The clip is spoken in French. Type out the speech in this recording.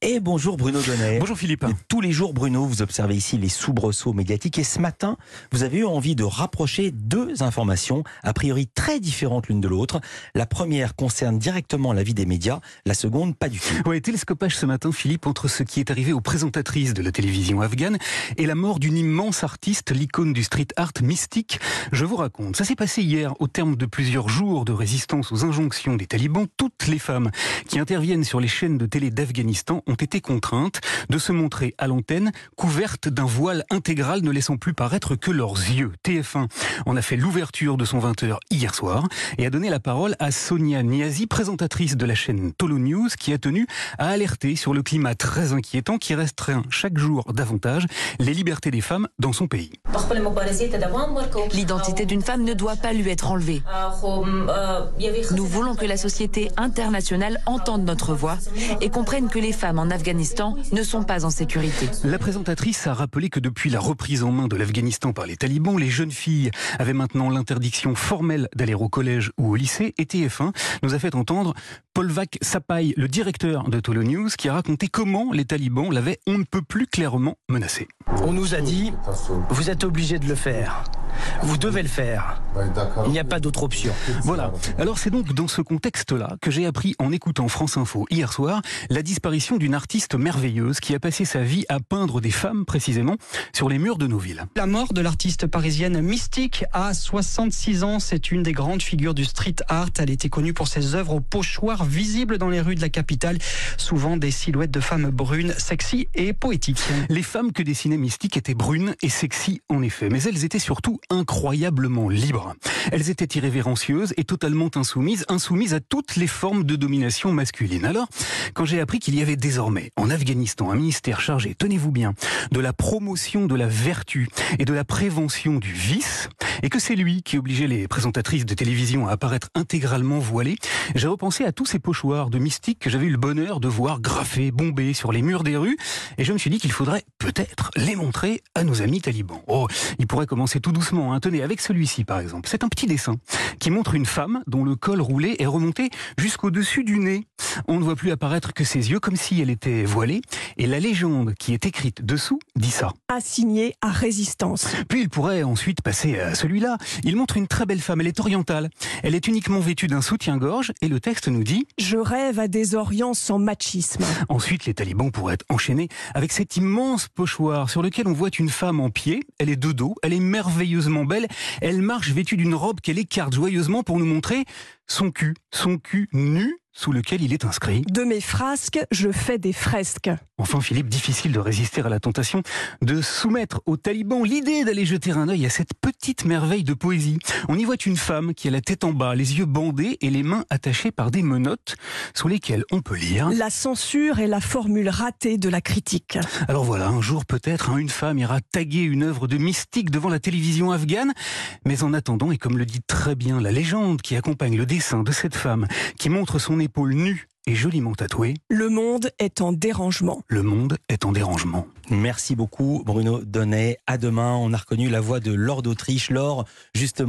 Et bonjour Bruno Donnet. Bonjour Philippe. Tous les jours, Bruno, vous observez ici les soubresauts médiatiques et ce matin, vous avez eu envie de rapprocher deux informations, a priori très différentes l'une de l'autre. La première concerne directement la vie des médias, la seconde pas du tout. Oui, télescopage ce matin, Philippe, entre ce qui est arrivé aux présentatrices de la télévision afghane et la mort d'une immense artiste, l'icône du street art mystique. Je vous raconte, ça s'est passé hier au terme de plusieurs jours de résistance aux injonctions des talibans. Toutes les femmes qui interviennent sur les chaînes de télé d'Afghanistan ont été contraintes de se montrer à l'antenne couvertes d'un voile intégral ne laissant plus paraître que leurs yeux. TF1 en a fait l'ouverture de son 20h hier soir et a donné la parole à Sonia Niazi, présentatrice de la chaîne Tolo News, qui a tenu à alerter sur le climat très inquiétant qui restreint chaque jour davantage les libertés des femmes dans son pays. L'identité d'une femme ne doit pas lui être enlevée. Nous voulons que la société internationale entende notre voix et comprenne que les femmes en Afghanistan ne sont pas en sécurité. La présentatrice a rappelé que depuis la reprise en main de l'Afghanistan par les talibans, les jeunes filles avaient maintenant l'interdiction formelle d'aller au collège ou au lycée et TF1 nous a fait entendre Paul Vac Sapaï, le directeur de Tolo News, qui a raconté comment les talibans l'avaient on ne peut plus clairement menacé. On nous a dit, vous êtes obligé de le faire. Vous devez le faire. Il n'y a pas d'autre option. Voilà. Alors c'est donc dans ce contexte-là que j'ai appris en écoutant France Info hier soir la disparition d'une artiste merveilleuse qui a passé sa vie à peindre des femmes précisément sur les murs de nos villes. La mort de l'artiste parisienne Mystique à 66 ans, c'est une des grandes figures du street art. Elle était connue pour ses œuvres au pochoir visibles dans les rues de la capitale, souvent des silhouettes de femmes brunes, sexy et poétiques. Les femmes que dessinait Mystique étaient brunes et sexy en effet, mais elles étaient surtout incroyablement libres. Elles étaient irrévérencieuses et totalement insoumises, insoumises à toutes les formes de domination masculine. Alors, quand j'ai appris qu'il y avait désormais en Afghanistan un ministère chargé, tenez-vous bien, de la promotion de la vertu et de la prévention du vice, et que c'est lui qui obligeait les présentatrices de télévision à apparaître intégralement voilées, j'ai repensé à tous ces pochoirs de mystiques que j'avais eu le bonheur de voir graffés, bombés sur les murs des rues, et je me suis dit qu'il faudrait peut-être les montrer à nos amis talibans. Oh, il pourrait commencer tout doucement, hein. tenez, avec celui-ci par exemple. C'est un petit dessin qui montre une femme dont le col roulé est remonté jusqu'au-dessus du nez. On ne voit plus apparaître que ses yeux comme si elle était voilée, et la légende qui est écrite dessous dit ça. Assigné à résistance. Puis il pourrait ensuite passer à celui-là. Il montre une très belle femme, elle est orientale. Elle est uniquement vêtue d'un soutien-gorge, et le texte nous dit Je rêve à des Orients sans machisme. Ensuite, les talibans pourraient être enchaînés avec cet immense pochoir sur lequel on voit une femme en pied. Elle est de dos, elle est merveilleusement belle. Elle marche vêtue d'une robe qu'elle écarte pour nous montrer son cul, son cul nu sous lequel il est inscrit. De mes frasques, je fais des fresques. Enfin, Philippe, difficile de résister à la tentation de soumettre aux talibans l'idée d'aller jeter un œil à cette petite merveille de poésie. On y voit une femme qui a la tête en bas, les yeux bandés et les mains attachées par des menottes sous lesquelles on peut lire La censure est la formule ratée de la critique. Alors voilà, un jour peut-être, hein, une femme ira taguer une œuvre de mystique devant la télévision afghane. Mais en attendant, et comme le dit très bien la légende qui accompagne le dessin de cette femme, qui montre son épaule nue et joliment tatouée, Le monde est en dérangement. le monde est en dérangement. Merci beaucoup Bruno Donnet. À demain, on a reconnu la voix de Laure d'Autriche. Laure, justement.